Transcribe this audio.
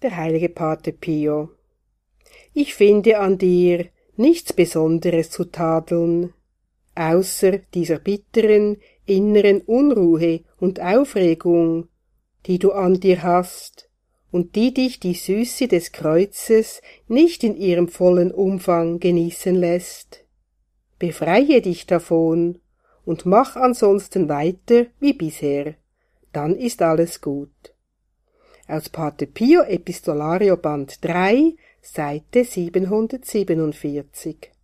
Der heilige Pate Pio. Ich finde an dir nichts Besonderes zu tadeln, außer dieser bitteren inneren Unruhe und Aufregung, die du an dir hast und die dich die Süße des Kreuzes nicht in ihrem vollen Umfang genießen lässt. Befreie dich davon und mach ansonsten weiter wie bisher, dann ist alles gut. Aus Pate Pio Epistolario Band 3, Seite 747